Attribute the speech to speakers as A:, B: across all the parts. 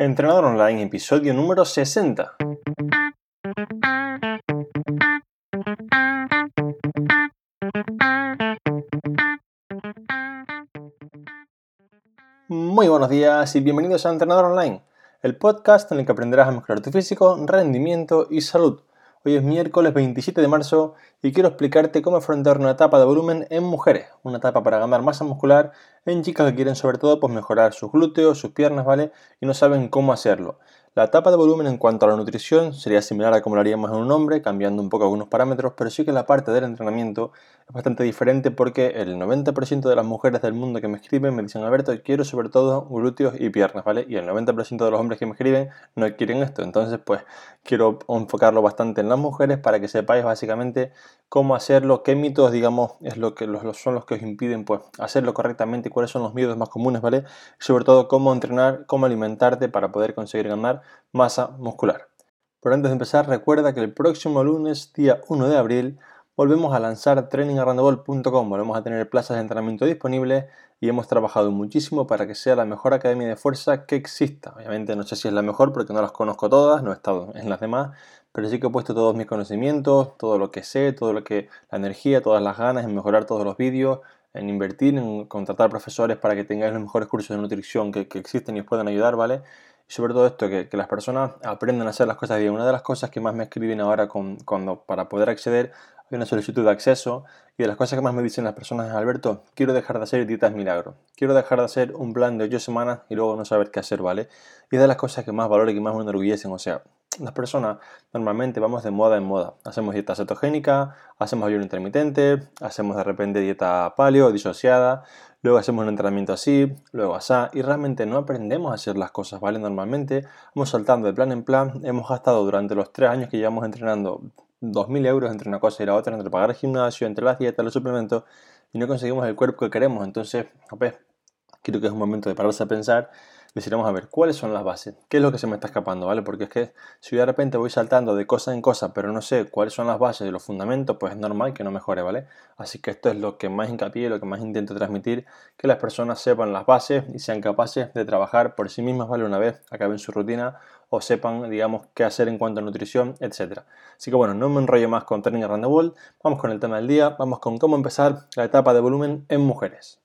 A: Entrenador Online, episodio número 60. Muy buenos días y bienvenidos a Entrenador Online, el podcast en el que aprenderás a mejorar tu físico, rendimiento y salud. Hoy es miércoles 27 de marzo y quiero explicarte cómo afrontar una etapa de volumen en mujeres, una etapa para ganar masa muscular en chicas que quieren sobre todo pues, mejorar sus glúteos, sus piernas, ¿vale? Y no saben cómo hacerlo. La etapa de volumen en cuanto a la nutrición sería similar a como lo haríamos en un hombre, cambiando un poco algunos parámetros, pero sí que la parte del entrenamiento es bastante diferente porque el 90% de las mujeres del mundo que me escriben me dicen, Alberto, quiero sobre todo glúteos y piernas, ¿vale? Y el 90% de los hombres que me escriben no quieren esto. Entonces, pues quiero enfocarlo bastante en las mujeres para que sepáis básicamente cómo hacerlo, qué mitos, digamos, es lo que los, son los que os impiden pues hacerlo correctamente cuáles son los miedos más comunes, ¿vale? Sobre todo cómo entrenar, cómo alimentarte para poder conseguir ganar masa muscular. Pero antes de empezar, recuerda que el próximo lunes, día 1 de abril, volvemos a lanzar trainingarrandebol.com, volvemos a tener plazas de entrenamiento disponibles y hemos trabajado muchísimo para que sea la mejor academia de fuerza que exista. Obviamente no sé si es la mejor porque no las conozco todas, no he estado en las demás, pero sí que he puesto todos mis conocimientos, todo lo que sé, todo lo que la energía, todas las ganas en mejorar todos los vídeos, en invertir, en contratar profesores para que tengáis los mejores cursos de nutrición que, que existen y os puedan ayudar, ¿vale? Sobre todo esto, que, que, las personas aprendan a hacer las cosas bien. Una de las cosas que más me escriben ahora con, cuando para poder acceder hay una solicitud de acceso y de las cosas que más me dicen las personas es, Alberto, quiero dejar de hacer dietas milagro, quiero dejar de hacer un plan de 8 semanas y luego no saber qué hacer, ¿vale? Y de las cosas que más valoro y que más me enorgullecen, o sea, las personas normalmente vamos de moda en moda. Hacemos dieta cetogénica, hacemos ayuno intermitente, hacemos de repente dieta paleo, disociada, luego hacemos un entrenamiento así, luego así, y realmente no aprendemos a hacer las cosas, ¿vale? Normalmente vamos saltando de plan en plan, hemos gastado durante los tres años que llevamos entrenando 2.000 euros entre una cosa y la otra, entre pagar el gimnasio, entre las dietas, los suplementos, y no conseguimos el cuerpo que queremos. Entonces, a ver, creo que es un momento de pararse a pensar decir, vamos a ver, ¿cuáles son las bases? ¿Qué es lo que se me está escapando? ¿Vale? Porque es que si de repente voy saltando de cosa en cosa, pero no sé cuáles son las bases y los fundamentos, pues es normal que no mejore, ¿vale? Así que esto es lo que más hincapié, lo que más intento transmitir, que las personas sepan las bases y sean capaces de trabajar por sí mismas, ¿vale? Una vez acaben su rutina o sepan, digamos, qué hacer en cuanto a nutrición, etc. Así que bueno, no me enrollo más con Training Around the vamos con el tema del día, vamos con cómo empezar la etapa de volumen en mujeres.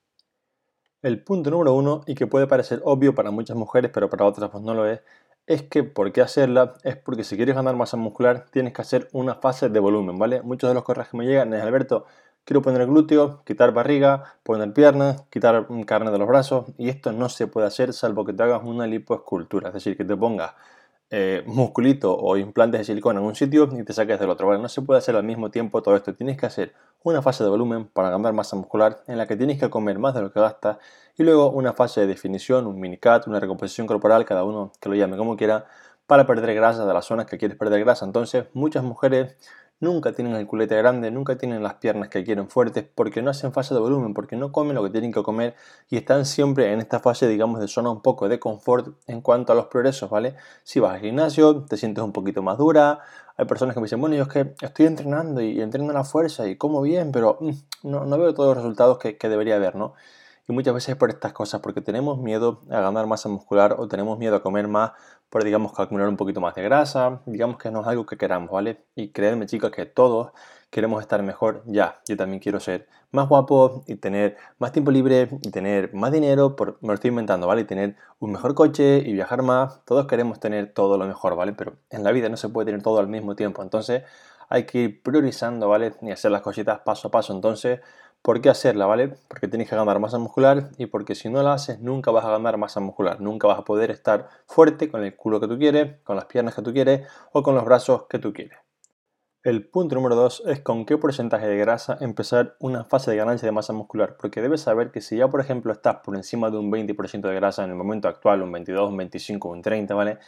A: El punto número uno, y que puede parecer obvio para muchas mujeres, pero para otras pues no lo es, es que por qué hacerla es porque si quieres ganar masa muscular tienes que hacer una fase de volumen, ¿vale? Muchos de los correos que me llegan es Alberto, quiero poner glúteo, quitar barriga, poner piernas, quitar carne de los brazos y esto no se puede hacer salvo que te hagas una lipoescultura, es decir, que te pongas eh, musculito o implantes de silicona en un sitio y te saques del otro. No se puede hacer al mismo tiempo todo esto. Tienes que hacer una fase de volumen para ganar masa muscular en la que tienes que comer más de lo que gastas y luego una fase de definición, un minicat, una recomposición corporal, cada uno que lo llame como quiera, para perder grasa de las zonas que quieres perder grasa. Entonces, muchas mujeres nunca tienen el culete grande, nunca tienen las piernas que quieren fuertes, porque no hacen fase de volumen, porque no comen lo que tienen que comer y están siempre en esta fase, digamos, de zona un poco de confort en cuanto a los progresos, ¿vale? Si vas al gimnasio, te sientes un poquito más dura. Hay personas que me dicen, bueno, yo es que estoy entrenando y, entreno la fuerza y como bien, pero mm, no, veo todos los resultados que, que debería haber, ¿no? Y muchas veces por estas cosas, porque tenemos miedo a ganar masa muscular o tenemos miedo a comer más por, digamos, que acumular un poquito más de grasa, digamos que no es algo que queramos, ¿vale? Y créanme chicos que todos queremos estar mejor ya. Yo también quiero ser más guapo y tener más tiempo libre y tener más dinero, por, me lo estoy inventando, ¿vale? Y tener un mejor coche y viajar más. Todos queremos tener todo lo mejor, ¿vale? Pero en la vida no se puede tener todo al mismo tiempo. Entonces hay que ir priorizando, ¿vale? Y hacer las cositas paso a paso. Entonces ¿Por qué hacerla, vale? Porque tienes que ganar masa muscular y porque si no la haces nunca vas a ganar masa muscular, nunca vas a poder estar fuerte con el culo que tú quieres, con las piernas que tú quieres o con los brazos que tú quieres. El punto número 2 es con qué porcentaje de grasa empezar una fase de ganancia de masa muscular, porque debes saber que si ya por ejemplo estás por encima de un 20% de grasa en el momento actual, un 22, un 25, un 30, ¿vale?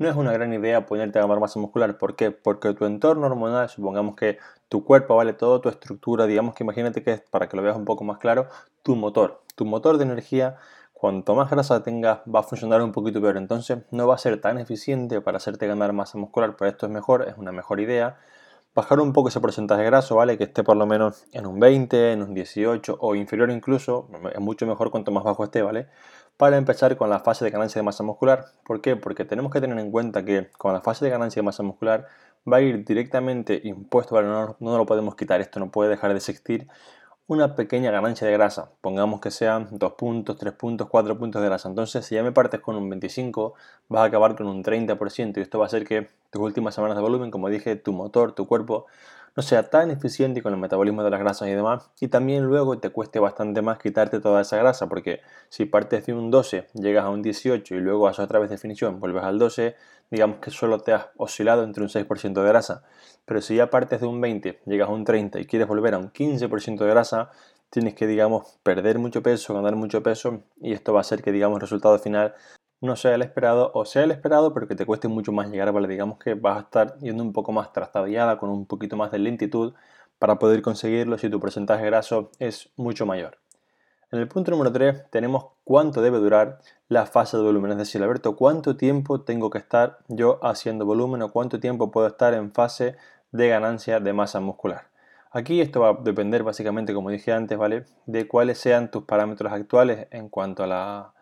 A: No es una gran idea ponerte a ganar masa muscular. ¿Por qué? Porque tu entorno hormonal, supongamos que tu cuerpo, vale, toda tu estructura, digamos que imagínate que es, para que lo veas un poco más claro, tu motor. Tu motor de energía, cuanto más grasa tengas, va a funcionar un poquito peor. Entonces no va a ser tan eficiente para hacerte ganar masa muscular. Por esto es mejor, es una mejor idea. Bajar un poco ese porcentaje de graso, ¿vale? Que esté por lo menos en un 20, en un 18 o inferior incluso. Es mucho mejor cuanto más bajo esté, ¿vale? Para empezar con la fase de ganancia de masa muscular. ¿Por qué? Porque tenemos que tener en cuenta que con la fase de ganancia de masa muscular va a ir directamente impuesto, no, no lo podemos quitar, esto no puede dejar de existir, una pequeña ganancia de grasa. Pongamos que sean 2 puntos, 3 puntos, 4 puntos de grasa. Entonces, si ya me partes con un 25, vas a acabar con un 30% y esto va a hacer que tus últimas semanas de volumen, como dije, tu motor, tu cuerpo, no sea tan eficiente con el metabolismo de las grasas y demás. Y también luego te cueste bastante más quitarte toda esa grasa, porque si partes de un 12, llegas a un 18 y luego haces otra vez definición, vuelves al 12, digamos que solo te has oscilado entre un 6% de grasa. Pero si ya partes de un 20, llegas a un 30 y quieres volver a un 15% de grasa, tienes que, digamos, perder mucho peso, ganar mucho peso y esto va a hacer que, digamos, el resultado final no sea el esperado o sea el esperado, pero que te cueste mucho más llegar, ¿vale? Digamos que vas a estar yendo un poco más trastabillada, con un poquito más de lentitud para poder conseguirlo si tu porcentaje graso es mucho mayor. En el punto número 3 tenemos cuánto debe durar la fase de volumen, es decir, Alberto, cuánto tiempo tengo que estar yo haciendo volumen o cuánto tiempo puedo estar en fase de ganancia de masa muscular. Aquí esto va a depender básicamente, como dije antes, ¿vale? De cuáles sean tus parámetros actuales en cuanto a la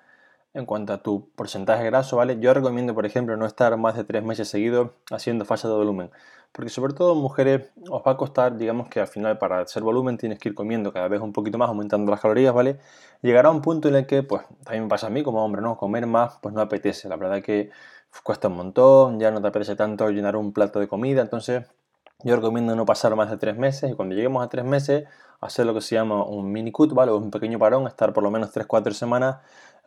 A: en cuanto a tu porcentaje graso, ¿vale? Yo recomiendo, por ejemplo, no estar más de tres meses seguidos haciendo fase de volumen, porque sobre todo mujeres os va a costar, digamos que al final para hacer volumen tienes que ir comiendo cada vez un poquito más, aumentando las calorías, ¿vale? Llegará un punto en el que, pues, también pasa a mí como hombre, ¿no? Comer más, pues no apetece, la verdad que cuesta un montón, ya no te apetece tanto llenar un plato de comida, entonces yo recomiendo no pasar más de tres meses y cuando lleguemos a tres meses hacer lo que se llama un mini cut, ¿vale? un pequeño parón, estar por lo menos 3-4 semanas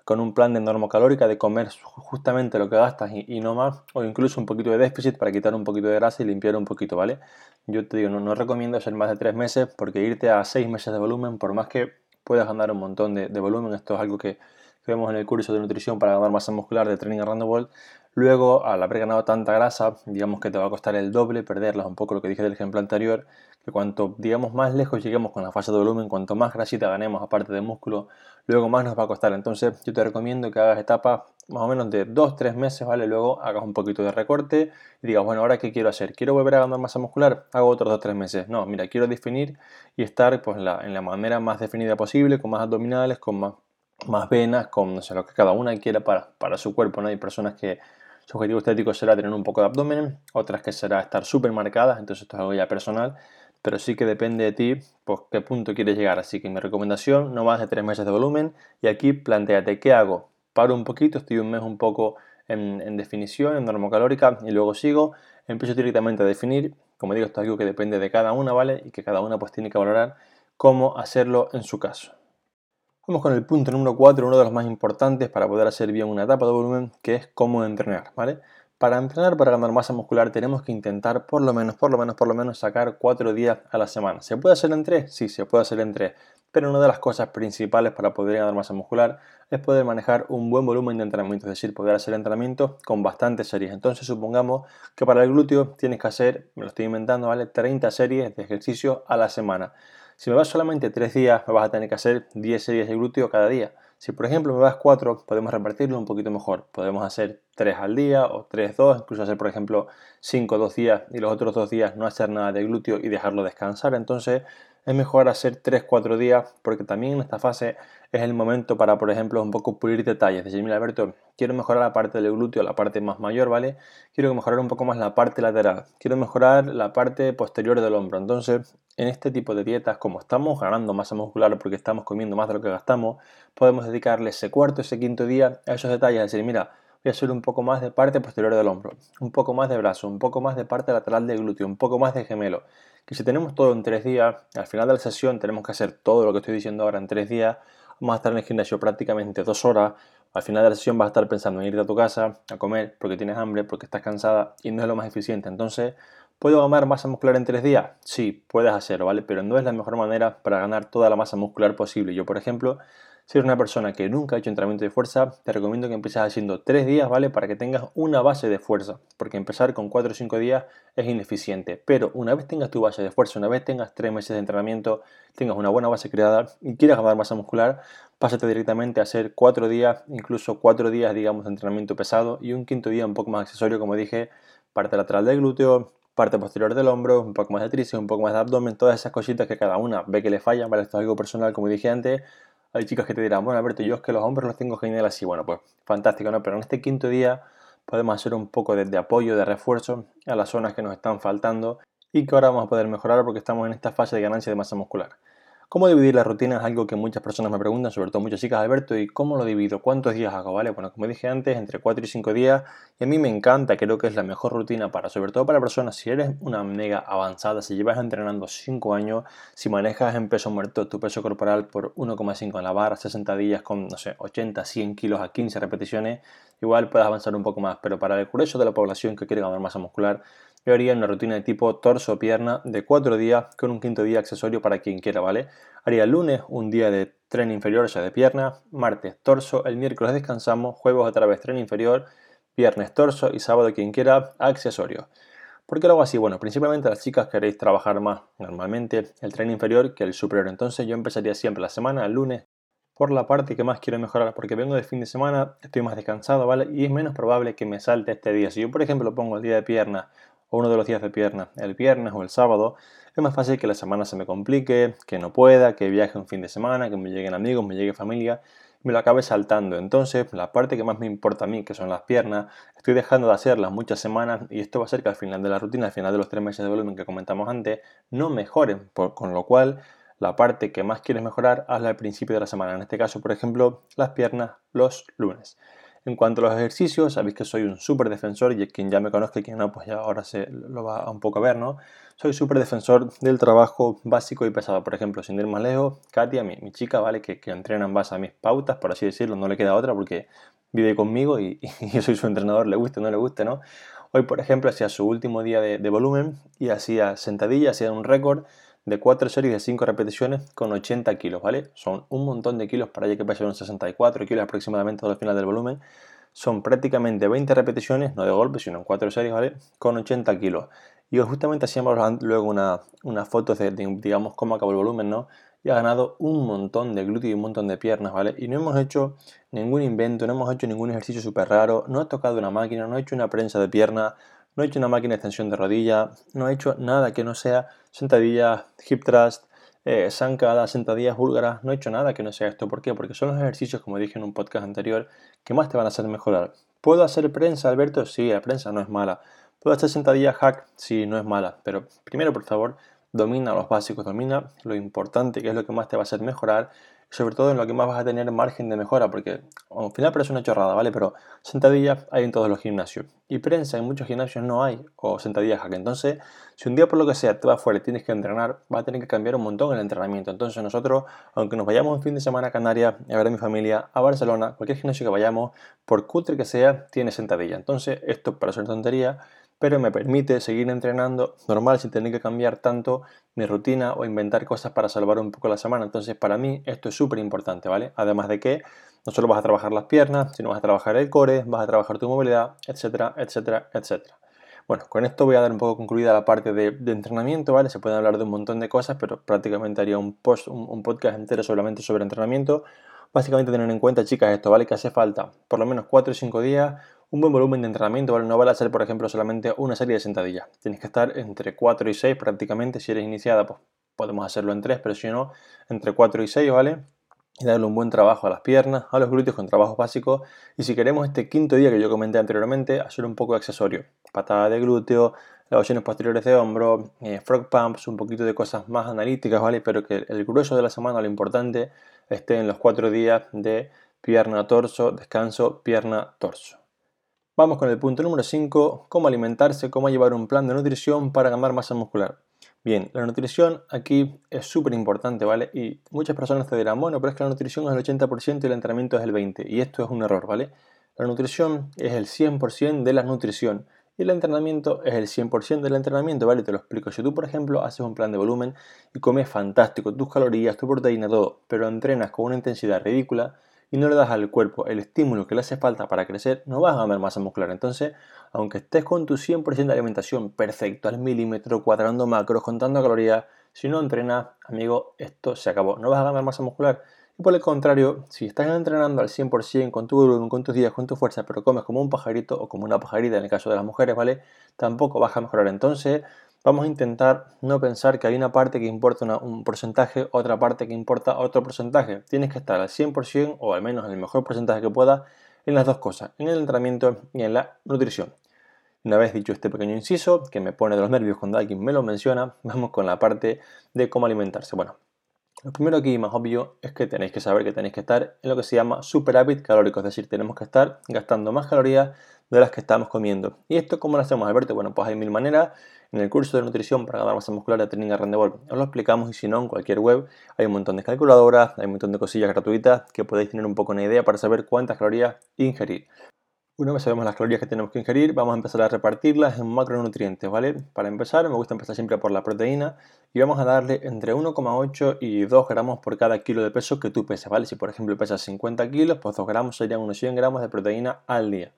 A: con un plan de normocalórica de comer justamente lo que gastas y, no más, o incluso un poquito de déficit para quitar un poquito de grasa y limpiar un poquito, ¿vale? Yo te digo, no, recomiendo hacer más de tres meses porque irte a seis meses de volumen, por más que puedas ganar un montón de, volumen, esto es algo que, que, vemos en el curso de nutrición para ganar masa muscular de Training Random World, Luego, al haber ganado tanta grasa, digamos que te va a costar el doble perderla, un poco lo que dije del ejemplo anterior, que cuanto, digamos, más lejos lleguemos con la fase de volumen, cuanto más grasita ganemos aparte de músculo, luego más nos va a costar. Entonces, yo te recomiendo que hagas etapas más o menos de 2-3 meses, ¿vale? Luego hagas un poquito de recorte y digas, bueno, ¿ahora qué quiero hacer? ¿Quiero volver a ganar masa muscular? Hago otros 2-3 meses. No, mira, quiero definir y estar pues, la, en la manera más definida posible, con más abdominales, con más, más venas, con no sé, lo que cada una quiera para, para su cuerpo, ¿no? Hay personas que su objetivo estético será tener un poco de abdomen, otras que será estar súper marcadas, entonces esto es algo ya personal, pero sí que depende de ti, pues qué punto quieres llegar. Así que mi recomendación, no más de tres meses de volumen, y aquí planteate qué hago. Paro un poquito, estoy un mes un poco en, definición, en normocalórica, y luego sigo, empiezo directamente a definir, como digo, esto es algo que depende de cada una, ¿vale? Y que cada una pues tiene que valorar cómo hacerlo en su caso. Vamos con el punto número 4, uno de los más importantes para poder hacer bien una etapa de volumen, que es cómo entrenar, ¿vale? Para entrenar, para ganar masa muscular, tenemos que intentar por lo menos, por lo menos, por lo menos sacar 4 días a la semana. ¿Se puede hacer en 3? Sí, se puede hacer en 3. Pero una de las cosas principales para poder ganar masa muscular es poder manejar un buen volumen de entrenamiento, es decir, poder hacer entrenamiento con bastantes series. Entonces, supongamos que para el glúteo tienes que hacer, me lo estoy inventando, ¿vale? 30 series de ejercicios a la semana. Si me vas solamente 3 días, me vas a tener que hacer 10 series de glúteo cada día. Si por ejemplo me vas 4, podemos repartirlo un poquito mejor. Podemos hacer 3 al día o 3, 2, incluso hacer por ejemplo 5, 2 días y los otros 2 días no hacer nada de glúteo y dejarlo descansar. Entonces es mejor hacer 3-4 días porque también en esta fase es el momento para, por ejemplo, un poco pulir detalles. Es decir, mira Alberto, quiero mejorar la parte del glúteo, la parte más mayor, ¿vale? Quiero mejorar un poco más la parte lateral. Quiero mejorar la parte posterior del hombro. Entonces, en este tipo de dietas, como estamos ganando masa muscular porque estamos comiendo más de lo que gastamos, podemos dedicarle ese cuarto, ese quinto día a esos detalles. Es decir, mira, voy a hacer un poco más de parte posterior del hombro, un poco más de brazo, un poco más de parte lateral del glúteo, un poco más de gemelo. Que si tenemos todo en tres días, al final de la sesión tenemos que hacer todo lo que estoy diciendo ahora en tres días, vamos a estar en el gimnasio prácticamente dos horas, al final de la sesión vas a estar pensando en irte a tu casa a comer porque tienes hambre, porque estás cansada y no es lo más eficiente. Entonces, ¿puedo ganar masa muscular en tres días? Sí, puedes hacerlo, ¿vale? Pero no es la mejor manera para ganar toda la masa muscular posible. Yo, por ejemplo, si eres una persona que nunca ha hecho entrenamiento de fuerza, te recomiendo que empieces haciendo 3 días, ¿vale? Para que tengas una base de fuerza, porque empezar con 4 o 5 días es ineficiente. Pero una vez tengas tu base de fuerza, una vez tengas 3 meses de entrenamiento, tengas una buena base creada y quieras ganar masa muscular, pásate directamente a hacer 4 días, incluso 4 días, digamos, de entrenamiento pesado y un quinto día un poco más accesorio, como dije, parte lateral del glúteo, parte posterior del hombro, un poco más de tríceps, un poco más de abdomen, todas esas cositas que cada una ve que le fallan, ¿vale? Esto es algo personal, como dije antes, Hay chicas que te dirán, bueno, Alberto, yo es que los hombres los tengo genial así. Bueno, pues fantástico, ¿no? Pero en este quinto día podemos hacer un poco de, de apoyo, de refuerzo a las zonas que nos están faltando y que ahora vamos a poder mejorar porque estamos en esta fase de ganancia de masa muscular. ¿Cómo dividir la rutina? Es algo que muchas personas me preguntan, sobre todo muchas chicas, Alberto, ¿y cómo lo divido? ¿Cuántos días hago? ¿Vale? Bueno, como dije antes, entre 4 y 5 días, y a mí me encanta, creo que es la mejor rutina para, sobre todo para personas, si eres una mega avanzada, si llevas entrenando 5 años, si manejas en peso muerto tu peso corporal por 1,5 en la barra, 60 días con, no sé, 80, 100 kilos a 15 repeticiones, igual puedes avanzar un poco más, pero para el grueso de la población que quiere ganar masa muscular, haría una rutina de tipo torso-pierna de 4 días con un quinto día accesorio para quien quiera, ¿vale? Haría lunes un día de tren inferior, o sea, de pierna, martes torso, el miércoles descansamos, jueves otra vez tren inferior, viernes torso y sábado quien quiera accesorio. ¿Por qué lo hago así? Bueno, principalmente las chicas queréis trabajar más normalmente el tren inferior que el superior. Entonces yo empezaría siempre la semana, el lunes, por la parte que más quiero mejorar, porque vengo de fin de semana, estoy más descansado, ¿vale? Y es menos probable que me salte este día. Si yo, por ejemplo, pongo el día de pierna o uno de los días de pierna el viernes o el sábado, es más fácil que la semana se me complique, que no pueda, que viaje un fin de semana, que me lleguen amigos, me llegue familia, me lo acabe saltando. Entonces, la parte que más me importa a mí, que son las piernas, estoy dejando de hacerlas muchas semanas y esto va a hacer que al final de la rutina, al final de los tres meses de volumen que comentamos antes, no mejoren, con lo cual la parte que más quieres mejorar, hazla al principio de la semana. En este caso, por ejemplo, las piernas los lunes. En cuanto a los ejercicios, sabéis que soy un súper defensor y quien ya me conozca y quien no, pues ya ahora se lo va un poco a ver, ¿no? Soy súper defensor del trabajo básico y pesado. Por ejemplo, sin ir más lejos, Katia, mi, mi chica, ¿vale? Que, que, entrena en base a mis pautas, por así decirlo, no le queda otra porque vive conmigo y, yo soy su entrenador, le guste o no le guste, ¿no? Hoy, por ejemplo, hacía su último día de, de volumen y hacía sentadillas, hacía un récord de 4 series de 5 repeticiones con 80 kilos, ¿vale? Son un montón de kilos para ella que pesa unos 64 kilos aproximadamente al final del volumen. Son prácticamente 20 repeticiones, no de golpe, sino en 4 series, ¿vale? Con 80 kilos. Y justamente hacíamos luego una, una foto de, digamos, cómo acabó el volumen, ¿no? Y ha ganado un montón de glúteos y un montón de piernas, ¿vale? Y no hemos hecho ningún invento, no hemos hecho ningún ejercicio súper raro, no ha tocado una máquina, no ha hecho una prensa de pierna, no he hecho una máquina de extensión de rodilla, no he hecho nada que no sea sentadillas, hip thrust, eh, zancadas, sentadillas búlgaras, no he hecho nada que no sea esto. ¿Por qué? Porque son los ejercicios, como dije en un podcast anterior, que más te van a hacer mejorar. ¿Puedo hacer prensa, Alberto? Sí, la prensa no es mala. ¿Puedo hacer sentadilla hack? Sí, no es mala. Pero primero, por favor, domina los básicos, domina lo importante, que es lo que más te va a hacer mejorar sobre todo en lo que más vas a tener margen de mejora, porque al final parece una chorrada, ¿vale? Pero sentadillas hay en todos los gimnasios. Y prensa en muchos gimnasios no hay, o sentadillas hack. Entonces, si un día por lo que sea te vas fuera y tienes que entrenar, va a tener que cambiar un montón el entrenamiento. Entonces nosotros, aunque nos vayamos un fin de semana a Canarias, a ver a mi familia, a Barcelona, cualquier gimnasio que vayamos, por cutre que sea, tiene sentadilla. Entonces, esto para ser tontería, pero me permite seguir entrenando normal sin tener que cambiar tanto mi rutina o inventar cosas para salvar un poco la semana. Entonces, para mí esto es súper importante, ¿vale? Además de que no solo vas a trabajar las piernas, sino vas a trabajar el core, vas a trabajar tu movilidad, etcétera, etcétera, etcétera. Bueno, con esto voy a dar un poco concluida la parte de, entrenamiento, ¿vale? Se pueden hablar de un montón de cosas, pero prácticamente haría un, post, un podcast entero solamente sobre entrenamiento. Básicamente tener en cuenta, chicas, esto, ¿vale? Que hace falta por lo menos 4 o 5 días un buen volumen de entrenamiento, ¿vale? No vale hacer, por ejemplo, solamente una serie de sentadillas. Tienes que estar entre 4 y 6 prácticamente. Si eres iniciada, pues podemos hacerlo en 3, pero si no, entre 4 y 6, ¿vale? Y darle un buen trabajo a las piernas, a los glúteos con trabajos básicos. Y si queremos este quinto día que yo comenté anteriormente, hacer un poco de accesorio. Patada de glúteo, elevaciones posteriores de hombro, eh, frog pumps, un poquito de cosas más analíticas, ¿vale? Pero que el grueso de la semana, lo importante, esté en los 4 días de pierna, torso, descanso, pierna, torso. Vamos con el punto número 5, cómo alimentarse, cómo llevar un plan de nutrición para ganar masa muscular. Bien, la nutrición aquí es súper importante, ¿vale? Y muchas personas te dirán, bueno, pero es que la nutrición es el 80% y el entrenamiento es el 20%. Y esto es un error, ¿vale? La nutrición es el 100% de la nutrición y el entrenamiento es el 100% del entrenamiento, ¿vale? Te lo explico. Si tú, por ejemplo, haces un plan de volumen y comes fantástico, tus calorías, tu proteína, todo, pero entrenas con una intensidad ridícula, y no le das al cuerpo el estímulo que le hace falta para crecer, no vas a ganar masa muscular. Entonces, aunque estés con tu 100% de alimentación perfecto, al milímetro, cuadrando macros, contando calorías, si no entrenas, amigo, esto se acabó. No vas a ganar masa muscular. Y por el contrario, si estás entrenando al 100% con tu volumen, con tus días, con tu fuerza, pero comes como un pajarito o como una pajarita en el caso de las mujeres, ¿vale? Tampoco vas a mejorar. Entonces, vamos a intentar no pensar que hay una parte que importa un porcentaje, otra parte que importa otro porcentaje. Tienes que estar al 100% o al menos en el mejor porcentaje que pueda en las dos cosas, en el entrenamiento y en la nutrición. Una vez dicho este pequeño inciso, que me pone de los nervios cuando alguien me lo menciona, vamos con la parte de cómo alimentarse. Bueno, lo primero aquí más obvio es que tenéis que saber que tenéis que estar en lo que se llama superávit calórico, es decir, tenemos que estar gastando más calorías de las que estamos comiendo. ¿Y esto cómo lo hacemos, Alberto? Bueno, pues hay mil maneras. En el curso de nutrición para ganar masa muscular de Training Rendezvous os lo explicamos y si no, en cualquier web hay un montón de calculadoras, hay un montón de cosillas gratuitas que podéis tener un poco una idea para saber cuántas calorías ingerir. Una vez sabemos las calorías que tenemos que ingerir, vamos a empezar a repartirlas en macronutrientes, ¿vale? Para empezar, me gusta empezar siempre por la proteína y vamos a darle entre 1,8 y 2 gramos por cada kilo de peso que tú peses, ¿vale? Si por ejemplo pesas 50 kilos, pues 2 gramos serían unos 100 gramos de proteína al día.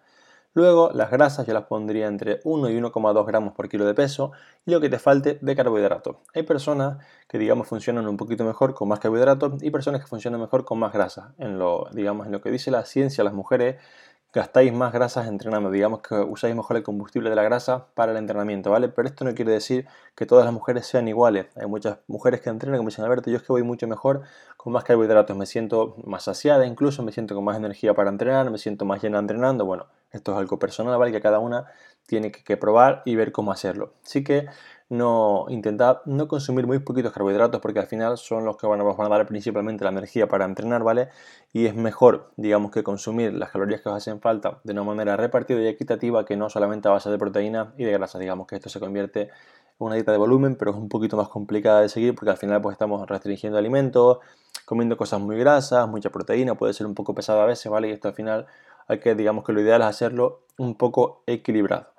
A: Luego, las grasas yo las pondría entre 1 y 1,2 gramos por kilo de peso y lo que te falte de carbohidratos. Hay personas que, digamos, funcionan un poquito mejor con más carbohidratos y personas que funcionan mejor con más grasa. En lo, digamos, en lo que dice la ciencia, las mujeres gastáis más grasas entrenando, digamos que usáis mejor el combustible de la grasa para el entrenamiento, ¿vale? Pero esto no quiere decir que todas las mujeres sean iguales. Hay muchas mujeres que entrenan que me dicen, Alberto, yo es que voy mucho mejor con más carbohidratos, me siento más saciada incluso, me siento con más energía para entrenar, me siento más llena entrenando. Bueno, esto es algo personal, ¿vale? Que cada una tiene que, probar y ver cómo hacerlo. Así que no intentad no consumir muy poquitos carbohidratos porque al final son los que van a, van a dar principalmente la energía para entrenar, ¿vale? Y es mejor, digamos, que consumir las calorías que os hacen falta de una manera repartida y equitativa que no solamente a base de proteína y de grasa. Digamos que esto se convierte en una dieta de volumen, pero es un poquito más complicada de seguir porque al final pues estamos restringiendo alimentos, comiendo cosas muy grasas, mucha proteína, puede ser un poco pesado a veces, ¿vale? Y esto al final hay que, digamos que lo ideal es hacerlo un poco equilibrado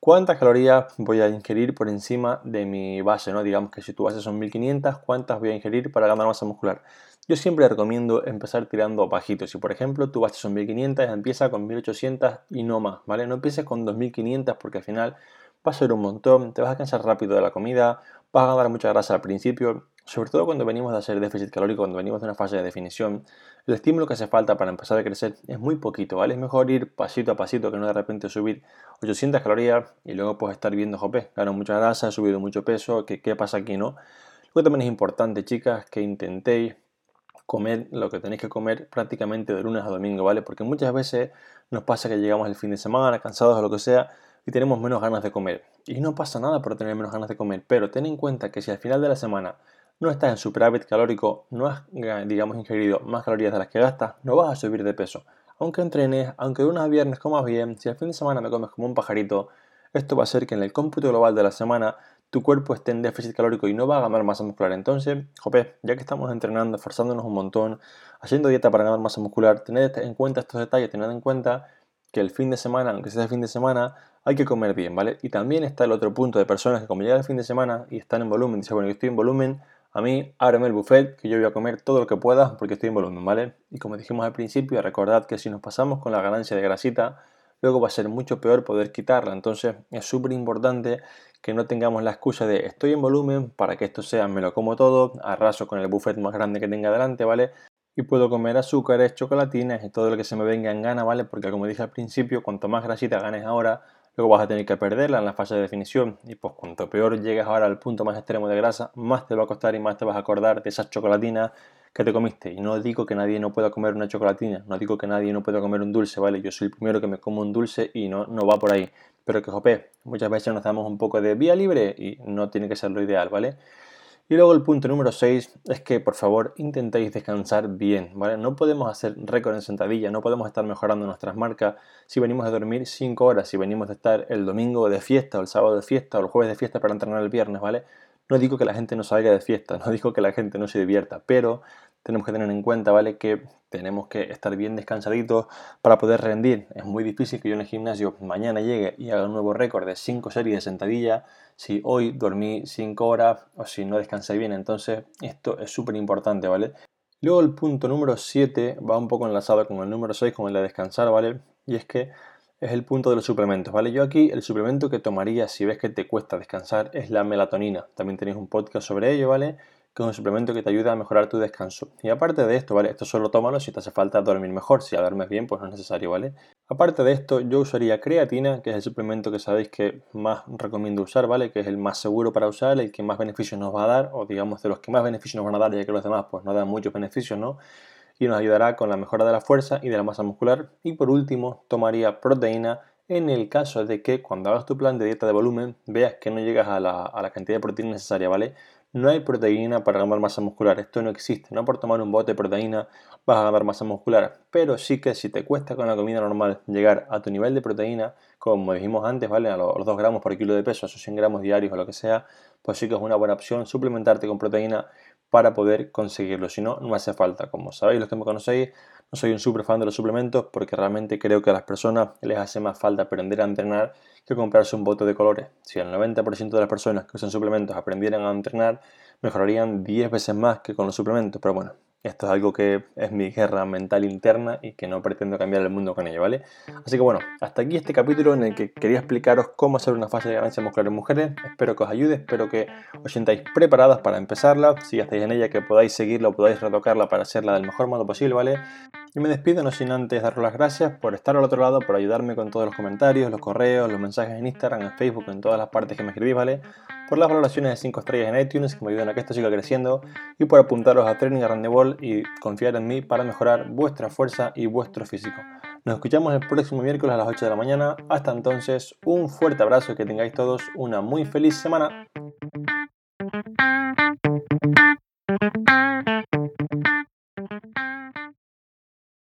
A: cuántas calorías voy a ingerir por encima de mi base, ¿no? Digamos que si tu base son 1500, ¿cuántas voy a ingerir para ganar masa muscular? Yo siempre recomiendo empezar tirando bajitos. Si por ejemplo tu base son 1500, empieza con 1800 y no más, ¿vale? No empieces con 2500 porque al final va a ser un montón, te vas a cansar rápido de la comida, vas a ganar mucha grasa al principio sobre todo cuando venimos de hacer déficit calórico, cuando venimos de una fase de definición, el estímulo que hace falta para empezar a crecer es muy poquito, ¿vale? Es mejor ir pasito a pasito que no de repente subir 800 calorías y luego pues estar viendo, jope, gano mucha grasa, he subido mucho peso, ¿qué, qué pasa aquí, no? Luego también es importante, chicas, que intentéis comer lo que tenéis que comer prácticamente de lunes a domingo, ¿vale? Porque muchas veces nos pasa que llegamos el fin de semana, cansados o lo que sea, y tenemos menos ganas de comer. Y no pasa nada por tener menos ganas de comer, pero ten en cuenta que si al final de la semana no estás en superávit calórico, no has, digamos, ingerido más calorías de las que gastas, no vas a subir de peso. Aunque entrenes, aunque de unas viernes comas bien, si al fin de semana me comes como un pajarito, esto va a hacer que en el cómputo global de la semana tu cuerpo esté en déficit calórico y no va a ganar masa muscular. Entonces, jope, ya que estamos entrenando, esforzándonos un montón, haciendo dieta para ganar masa muscular, tened en cuenta estos detalles, tened en cuenta que el fin de semana, aunque sea el fin de semana, hay que comer bien, ¿vale? Y también está el otro punto de personas que como llega el fin de semana y están en volumen, dice, bueno, yo estoy en volumen, a mí, ábreme el buffet, que yo voy a comer todo lo que pueda porque estoy en volumen, ¿vale? Y como dijimos al principio, recordad que si nos pasamos con la ganancia de grasita, luego va a ser mucho peor poder quitarla. Entonces es súper importante que no tengamos la excusa de estoy en volumen para que esto sea me lo como todo, arraso con el buffet más grande que tenga delante, ¿vale? Y puedo comer azúcares, chocolatinas y todo lo que se me venga en gana, ¿vale? Porque como dije al principio, cuanto más grasita ganes ahora, luego vas a tener que perderla en la fase de definición y pues cuanto peor llegas ahora al punto más extremo de grasa, más te va a costar y más te vas a acordar de esas chocolatinas que te comiste. Y no digo que nadie no pueda comer una chocolatina, no digo que nadie no pueda comer un dulce, ¿vale? Yo soy el primero que me como un dulce y no, no va por ahí. Pero que, jope, muchas veces nos damos un poco de vía libre y no tiene que ser lo ideal, ¿vale? Y luego el punto número 6 es que por favor intentéis descansar bien, ¿vale? No podemos hacer récord en sentadilla, no podemos estar mejorando nuestras marcas si venimos a dormir 5 horas, si venimos de estar el domingo de fiesta o el sábado de fiesta o el jueves de fiesta para entrenar el viernes, ¿vale? No digo que la gente no salga de fiesta, no digo que la gente no se divierta, pero tenemos que tener en cuenta, ¿vale? Que tenemos que estar bien descansaditos para poder rendir. Es muy difícil que yo en el gimnasio mañana llegue y haga un nuevo récord de 5 series de sentadilla si hoy dormí 5 horas o si no descansé bien. Entonces, esto es súper importante, ¿vale? Luego el punto número 7 va un poco enlazado con el número 6, con el de descansar, ¿vale? Y es que es el punto de los suplementos, ¿vale? Yo aquí el suplemento que tomaría si ves que te cuesta descansar es la melatonina. También tenéis un podcast sobre ello, ¿vale? Que es un suplemento que te ayuda a mejorar tu descanso. Y aparte de esto, ¿vale? Esto solo tómalo si te hace falta dormir mejor. Si ya duermes bien, pues no es necesario, ¿vale? Aparte de esto, yo usaría creatina, que es el suplemento que sabéis que más recomiendo usar, ¿vale? Que es el más seguro para usar, el que más beneficios nos va a dar, o digamos de los que más beneficios nos van a dar, ya que los demás pues no dan muchos beneficios, ¿no? Y nos ayudará con la mejora de la fuerza y de la masa muscular. Y por último, tomaría proteína en el caso de que cuando hagas tu plan de dieta de volumen veas que no llegas a la, a la cantidad de proteína necesaria, ¿vale? No hay proteína para ganar masa muscular, esto no existe. No por tomar un bote de proteína vas a ganar masa muscular, pero sí que si te cuesta con la comida normal llegar a tu nivel de proteína, como dijimos antes, ¿vale? A los 2 gramos por kilo de peso, esos 100 gramos diarios o lo que sea, pues sí que es una buena opción suplementarte con proteína para poder conseguirlo. Si no, no hace falta. Como sabéis, los que me conocéis, no soy un super fan de los suplementos porque realmente creo que a las personas les hace más falta aprender a entrenar que comprarse un bote de colores. Si el 90% de las personas que usan suplementos aprendieran a entrenar, mejorarían 10 veces más que con los suplementos. Pero bueno, esto es algo que es mi guerra mental interna y que no pretendo cambiar el mundo con ello, ¿vale? Así que bueno, hasta aquí este capítulo en el que quería explicaros cómo hacer una fase de ganancia muscular en mujeres. Espero que os ayude, espero que os sintáis preparadas para empezarla. Si ya estáis en ella, que podáis seguirla o podáis retocarla para hacerla del mejor modo posible, ¿vale? Yo me despido no sin antes daros las gracias por estar al otro lado, por ayudarme con todos los comentarios, los correos, los mensajes en Instagram, en Facebook, en todas las partes que me escribís, ¿vale? Por las valoraciones de 5 estrellas en iTunes que me ayudan a que esto siga creciendo y por apuntaros a Training Arrandebol y confiar en mí para mejorar vuestra fuerza y vuestro físico. Nos escuchamos el próximo miércoles a las 8 de la mañana. Hasta entonces, un fuerte abrazo y que tengáis todos una muy feliz semana.